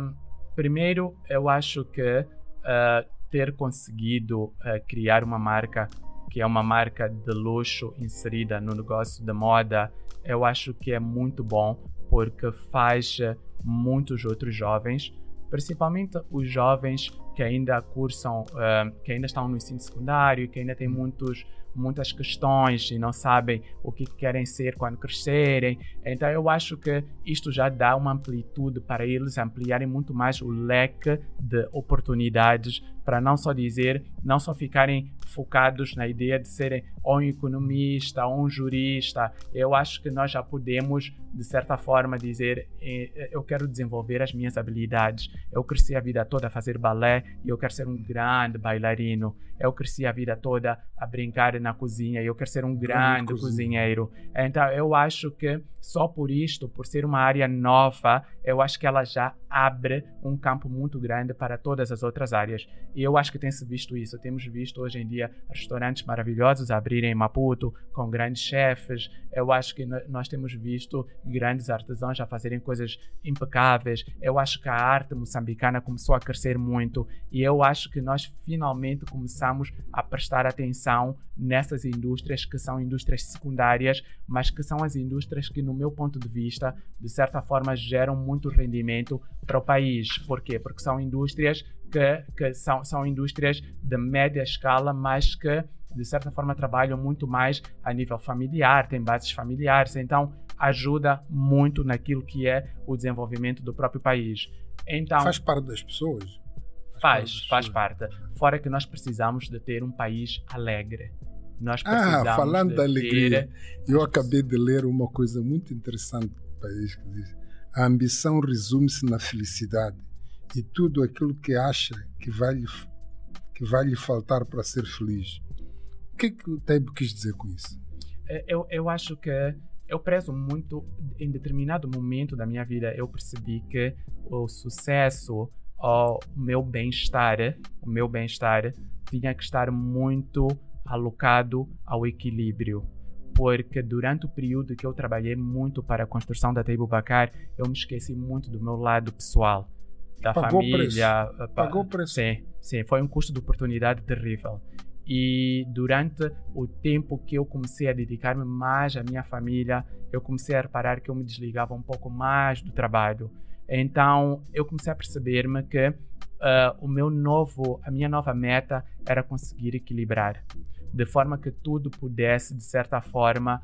C: Um, primeiro, eu acho que uh, ter conseguido uh, criar uma marca que é uma marca de luxo inserida no negócio da moda, eu acho que é muito bom porque faz eh, muitos outros jovens, principalmente os jovens que ainda cursam, uh, que ainda estão no ensino secundário, que ainda têm muitos muitas questões e não sabem o que querem ser quando crescerem. Então eu acho que isto já dá uma amplitude para eles ampliarem muito mais o leque de oportunidades para não só dizer, não só ficarem focados na ideia de serem ou um economista ou um jurista. Eu acho que nós já podemos, de certa forma, dizer: eh, eh, eu quero desenvolver as minhas habilidades. Eu cresci a vida toda a fazer balé e eu quero ser um grande bailarino. Eu cresci a vida toda a brincar na cozinha e eu quero ser um grande cozinheiro. Então, eu acho que só por isto, por ser uma área nova, eu acho que ela já abre um campo muito grande para todas as outras áreas. E eu acho que tem-se visto isso. Temos visto hoje em dia restaurantes maravilhosos abrirem em Maputo, com grandes chefes. Eu acho que nós temos visto grandes artesãos a fazerem coisas impecáveis. Eu acho que a arte moçambicana começou a crescer muito. E eu acho que nós finalmente começamos a prestar atenção nessas indústrias que são indústrias secundárias, mas que são as indústrias que, no meu ponto de vista, de certa forma geram muito rendimento para o país. Por quê? Porque são indústrias que, que são, são indústrias de média escala, mas que de certa forma trabalham muito mais a nível familiar, têm bases familiares, então ajuda muito naquilo que é o desenvolvimento do próprio país. Então,
B: faz parte das pessoas.
C: Faz, faz parte. Fora que nós precisamos de ter um país alegre. Nós ah, precisamos
B: ah, falando
C: de
B: da alegria, ter... eu acabei de ler uma coisa muito interessante do país que diz: a ambição resume-se na felicidade e tudo aquilo que acha que vai lhe, que vai lhe faltar para ser feliz. O que é que o Taibo quis dizer com isso?
C: É, eu, eu acho que eu prezo muito, em determinado momento da minha vida, eu percebi que o sucesso, o meu bem-estar, o meu bem-estar tinha que estar muito alocado ao equilíbrio. Porque durante o período que eu trabalhei muito para a construção da Teibo Bacar, eu me esqueci muito do meu lado pessoal, da
B: Pagou
C: família.
B: Preço. Pagou preço.
C: Sim, sim, foi um custo de oportunidade terrível. E durante o tempo que eu comecei a dedicar-me mais à minha família, eu comecei a reparar que eu me desligava um pouco mais do trabalho. Então eu comecei a perceber-me que uh, o meu novo, a minha nova meta era conseguir equilibrar de forma que tudo pudesse, de certa forma,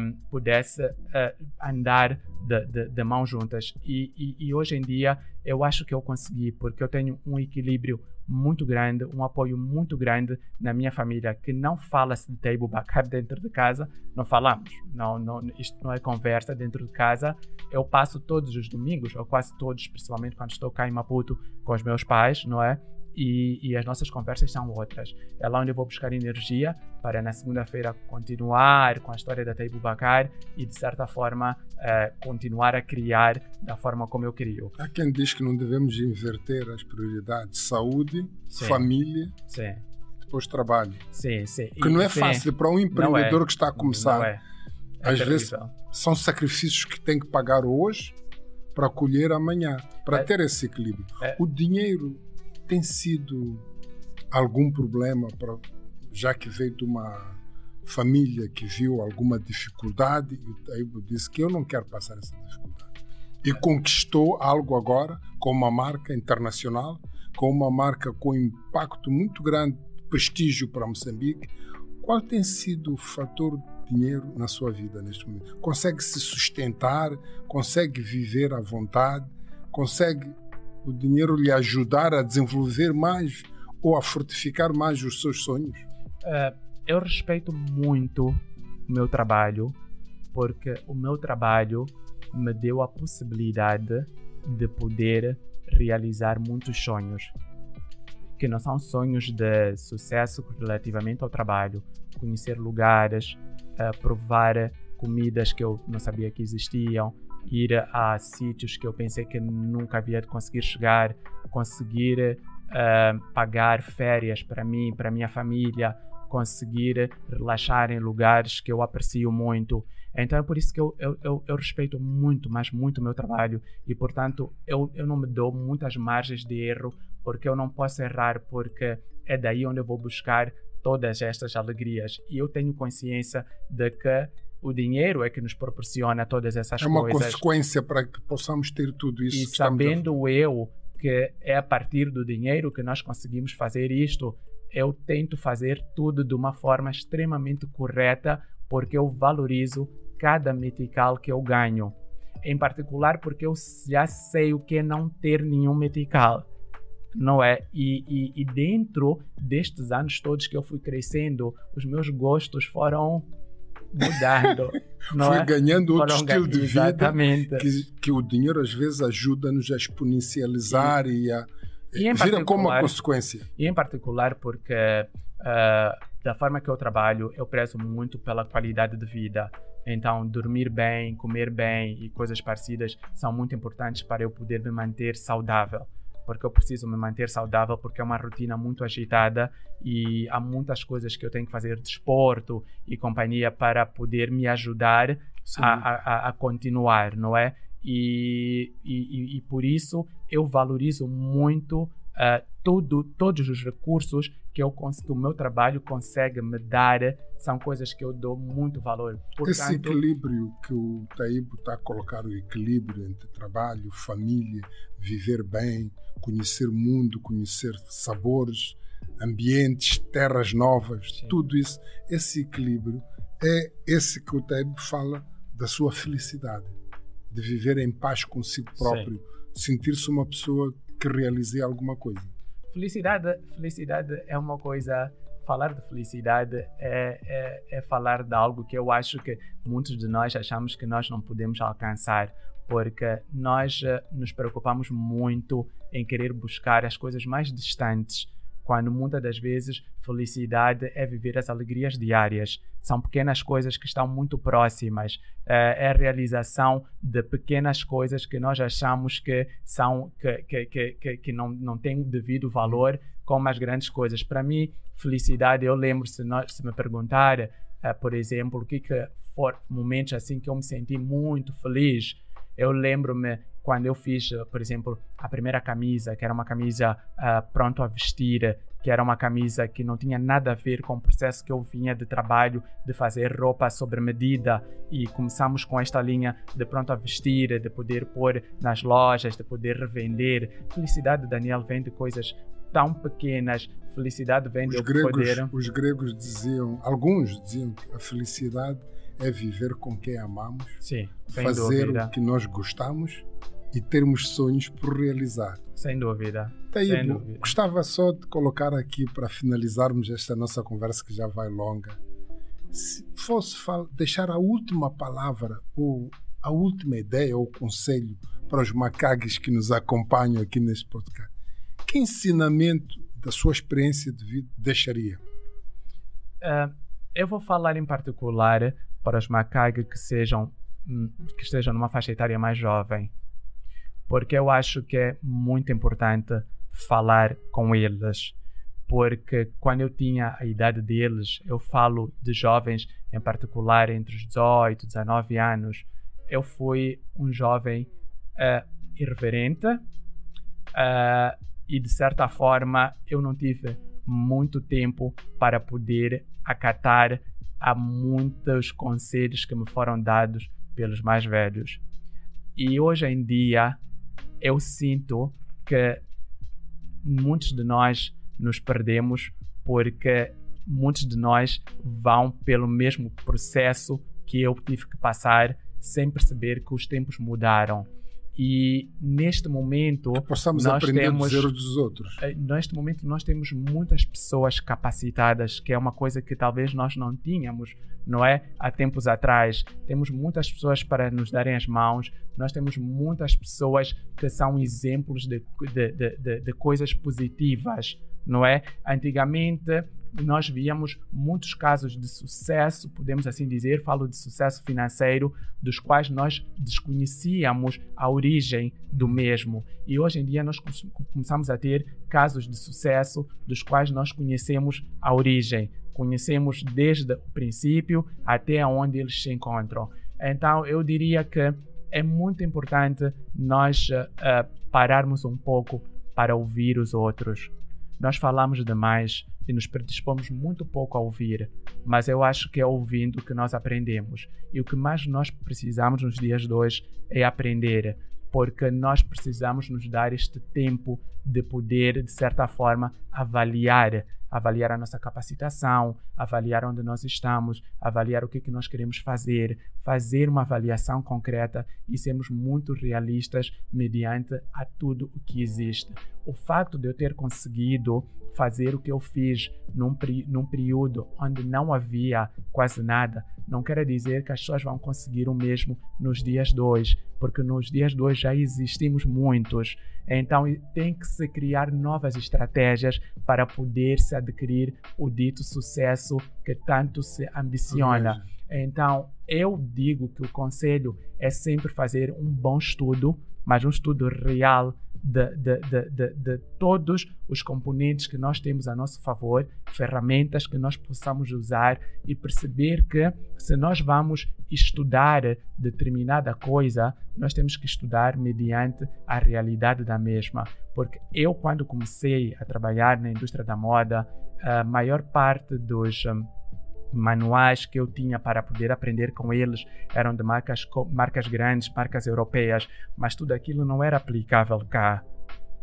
C: um, pudesse uh, andar de, de, de mãos juntas. E, e, e, hoje em dia eu acho que eu consegui, porque eu tenho um equilíbrio muito grande, um apoio muito grande na minha família, que não fala-se de table backup dentro de casa, não falamos, não, não, isto não é conversa dentro de casa. Eu passo todos os domingos, ou quase todos, principalmente quando estou cá em Maputo com os meus pais, não é? E, e, as nossas conversas são outras. É lá onde eu vou buscar energia para na segunda-feira continuar com a história da Taibu Bakar e de certa forma uh, continuar a criar da forma como eu crio.
B: Há quem diz que não devemos inverter as prioridades: saúde, sim. família.
C: Sim.
B: Depois trabalho.
C: Sim, sim.
B: Que não é sim. fácil para um empreendedor é. que está a começar. Não
C: é. É
B: Às
C: terrível.
B: vezes são sacrifícios que tem que pagar hoje para colher amanhã, para é. ter esse equilíbrio.
C: É.
B: O dinheiro tem sido algum problema, para, já que veio de uma família que viu alguma dificuldade e Taibo disse que eu não quero passar essa dificuldade. E conquistou algo agora com uma marca internacional, com uma marca com impacto muito grande, prestígio para Moçambique. Qual tem sido o fator dinheiro na sua vida neste momento? Consegue se sustentar? Consegue viver à vontade? Consegue o dinheiro lhe ajudar a desenvolver mais ou a fortificar mais os seus sonhos?
C: Uh, eu respeito muito o meu trabalho, porque o meu trabalho me deu a possibilidade de poder realizar muitos sonhos. Que não são sonhos de sucesso relativamente ao trabalho, conhecer lugares, uh, provar comidas que eu não sabia que existiam, ir a sítios que eu pensei que nunca havia de conseguir chegar, conseguir uh, pagar férias para mim, para minha família, conseguir relaxar em lugares que eu aprecio muito. Então é por isso que eu, eu, eu, eu respeito muito, mas muito o meu trabalho e, portanto, eu, eu não me dou muitas margens de erro porque eu não posso errar, porque é daí onde eu vou buscar todas estas alegrias. E eu tenho consciência de que o dinheiro é que nos proporciona todas essas coisas.
B: É uma coisas. consequência para que possamos ter tudo isso.
C: E sabendo eu que é a partir do dinheiro que nós conseguimos fazer isto, eu tento fazer tudo de uma forma extremamente correta, porque eu valorizo cada metical que eu ganho. Em particular, porque eu já sei o que é não ter nenhum metical não é? E, e, e, dentro destes anos todos que eu fui crescendo, os meus gostos foram mudando. *laughs*
B: Foi
C: é?
B: ganhando outro
C: Foram
B: estilo de vida
C: Exatamente.
B: que, que o dinheiro às vezes ajuda-nos a exponencializar e, e a
C: e
B: vira como uma consequência.
C: E em particular porque uh, da forma que eu trabalho, eu prezo muito pela qualidade de vida. Então, dormir bem, comer bem e coisas parecidas são muito importantes para eu poder me manter saudável porque eu preciso me manter saudável, porque é uma rotina muito agitada e há muitas coisas que eu tenho que fazer, desporto e companhia, para poder me ajudar a, a, a, continuar, não é? E, e, e, por isso eu valorizo muito uh, tudo, todos os recursos que, eu, que o meu trabalho consegue me dar são coisas que eu dou muito valor.
B: Portanto, Esse equilíbrio que o Taíbo está a colocar, o equilíbrio entre trabalho, família, viver bem, conhecer o mundo, conhecer sabores, ambientes, terras novas, Sim. tudo isso, esse equilíbrio é esse que o Taíbo fala da sua felicidade, de viver em paz consigo próprio, sentir-se uma pessoa que realizei alguma coisa.
C: Felicidade, felicidade é uma coisa. Falar de felicidade é, é, é falar de algo que eu acho que muitos de nós achamos que nós não podemos alcançar, porque nós uh, nos preocupamos muito em querer buscar as coisas mais distantes quando muitas das vezes felicidade é viver as alegrias diárias. São pequenas coisas que estão muito próximas. É, é a realização de pequenas coisas que nós achamos que são que, que, que, que não, não têm o devido valor como as grandes coisas. Para mim, felicidade, eu lembro, se, nós, se me perguntar, uh, por exemplo, o que, que for momentos assim que eu me senti muito feliz, eu lembro-me quando eu fiz, por exemplo, a primeira camisa, que era uma camisa uh, pronto a vestir, que era uma camisa que não tinha nada a ver com o processo que eu vinha de trabalho de fazer roupa sobre medida e começamos com esta linha de pronto a vestir, de poder pôr nas lojas, de poder revender. Felicidade, Daniel, vende coisas tão pequenas. Felicidade vem
B: os
C: de
B: gregos,
C: poder.
B: Os gregos diziam, alguns diziam que a felicidade é viver com quem amamos,
C: Sim,
B: fazer
C: dúvida.
B: o que nós gostamos e termos sonhos por realizar.
C: Sem dúvida.
B: Daí,
C: Sem dúvida.
B: gostava só de colocar aqui para finalizarmos esta nossa conversa que já vai longa. Se fosse deixar a última palavra ou a última ideia ou conselho para os macaques que nos acompanham aqui neste podcast, que ensinamento da sua experiência de vida deixaria?
C: Uh, eu vou falar em particular para os macaques que sejam hum, que estejam numa faixa etária mais jovem porque eu acho que é muito importante falar com eles. Porque quando eu tinha a idade deles, eu falo de jovens em particular entre os 18 e 19 anos, eu fui um jovem uh, irreverente uh, e de certa forma eu não tive muito tempo para poder acatar a muitos conselhos que me foram dados pelos mais velhos. E hoje em dia eu sinto que muitos de nós nos perdemos porque muitos de nós vão pelo mesmo processo que eu tive que passar sem perceber que os tempos mudaram. E neste momento
B: que possamos
C: nós
B: aprender
C: temos,
B: erros dos outros.
C: Eh, neste momento nós temos muitas pessoas capacitadas, que é uma coisa que talvez nós não tínhamos, não é? Há tempos atrás. Temos muitas pessoas para nos darem as mãos, nós temos muitas pessoas que são exemplos de, de, de, de coisas positivas, não é? Antigamente nós víamos muitos casos de sucesso, podemos assim dizer, falo de sucesso financeiro, dos quais nós desconhecíamos a origem do mesmo. E hoje em dia nós começamos a ter casos de sucesso dos quais nós conhecemos a origem, conhecemos desde o princípio até onde eles se encontram. Então eu diria que é muito importante nós uh, pararmos um pouco para ouvir os outros. Nós falamos demais e nos predispomos muito pouco a ouvir, mas eu acho que é ouvindo que nós aprendemos. E o que mais nós precisamos nos dias de hoje é aprender, porque nós precisamos nos dar este tempo de poder, de certa forma, avaliar avaliar a nossa capacitação, avaliar onde nós estamos, avaliar o que, que nós queremos fazer, fazer uma avaliação concreta e sermos muito realistas mediante a tudo o que existe. O facto de eu ter conseguido fazer o que eu fiz num, num período onde não havia quase nada, não quer dizer que as pessoas vão conseguir o mesmo nos dias de hoje, porque nos dias de hoje já existimos muitos. Então tem que se criar novas estratégias para poder se adquirir o dito sucesso que tanto se ambiciona. Então eu digo que o conselho é sempre fazer um bom estudo, mas um estudo real de, de, de, de, todos os componentes que nós temos a nosso favor, ferramentas que nós possamos usar e perceber que se nós vamos estudar determinada coisa, nós temos que estudar mediante a realidade da mesma. Porque eu, quando comecei a trabalhar na indústria da moda, a maior parte dos manuais que eu tinha para poder aprender com eles eram de marcas, marcas grandes, marcas europeias, mas tudo aquilo não era aplicável cá.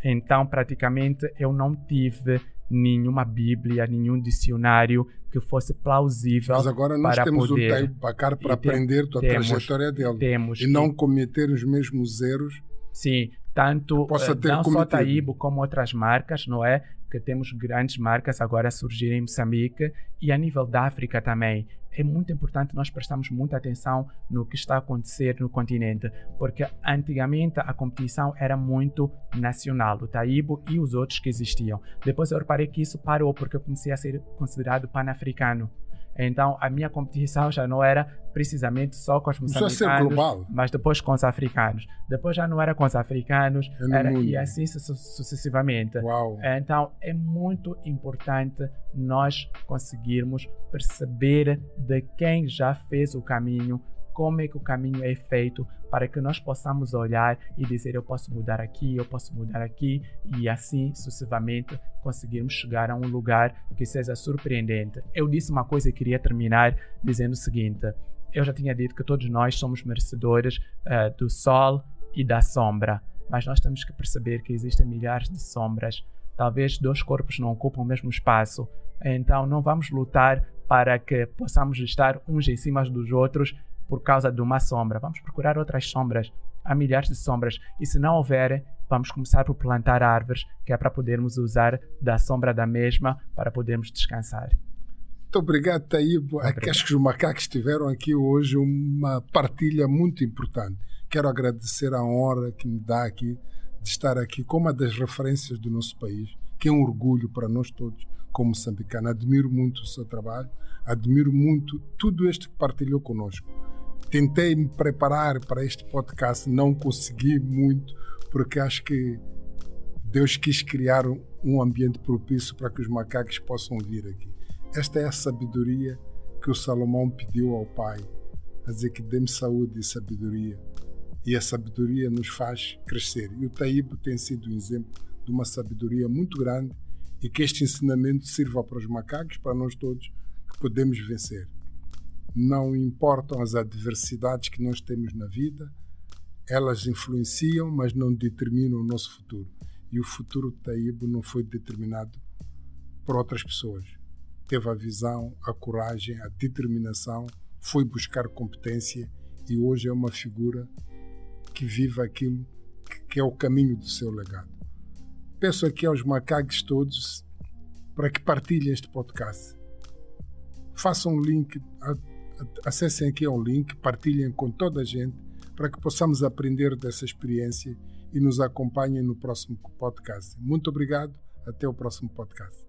C: Então, praticamente, eu não tive nenhuma Bíblia, nenhum dicionário que fosse plausível.
B: Mas agora nós
C: para
B: temos
C: poder...
B: o Bakar para aprender a
C: temos,
B: trajetória dele
C: temos,
B: e não cometer os mesmos erros.
C: Sim, tanto
B: ter
C: não só Taibo como outras marcas, não é? Que temos grandes marcas agora a surgir em Moçambique e a nível da África também. É muito importante nós prestarmos muita atenção no que está a acontecer no continente, porque antigamente a competição era muito nacional, o Taibo e os outros que existiam. Depois eu reparei que isso parou porque eu comecei a ser considerado pan-africano. Então a minha competição já não era precisamente só com os moçambicanos, mas depois com os africanos. Depois já não era com os africanos,
B: é
C: era, e assim su sucessivamente.
B: Uau.
C: Então é muito importante nós conseguirmos perceber de quem já fez o caminho como é que o caminho é feito para que nós possamos olhar e dizer eu posso mudar aqui, eu posso mudar aqui e assim sucessivamente conseguirmos chegar a um lugar que seja surpreendente. Eu disse uma coisa e queria terminar dizendo o seguinte: eu já tinha dito que todos nós somos merecedores uh, do sol e da sombra, mas nós temos que perceber que existem milhares de sombras. Talvez dois corpos não ocupam o mesmo espaço, então não vamos lutar para que possamos estar uns em cima dos outros por causa de uma sombra. Vamos procurar outras sombras. Há milhares de sombras. E se não houver, vamos começar por plantar árvores, que é para podermos usar da sombra da mesma para podermos descansar.
B: Muito obrigado, Taíbo. Acho que os macacos tiveram aqui hoje uma partilha muito importante. Quero agradecer a honra que me dá aqui de estar aqui com uma das referências do nosso país, que é um orgulho para nós todos como moçambicano. Admiro muito o seu trabalho, admiro muito tudo isto que partilhou conosco. Tentei me preparar para este podcast, não consegui muito, porque acho que Deus quis criar um ambiente propício para que os macacos possam vir aqui. Esta é a sabedoria que o Salomão pediu ao Pai, a dizer que dê-me saúde e sabedoria. E a sabedoria nos faz crescer. E o Taíbo tem sido um exemplo de uma sabedoria muito grande e que este ensinamento sirva para os macacos, para nós todos, que podemos vencer. Não importam as adversidades que nós temos na vida, elas influenciam, mas não determinam o nosso futuro. E o futuro de Taíbo não foi determinado por outras pessoas teve a visão, a coragem, a determinação, foi buscar competência e hoje é uma figura que vive aquilo que é o caminho do seu legado. Peço aqui aos macacos todos para que partilhem este podcast. Façam um link, acessem aqui ao link, partilhem com toda a gente para que possamos aprender dessa experiência e nos acompanhem no próximo podcast. Muito obrigado, até o próximo podcast.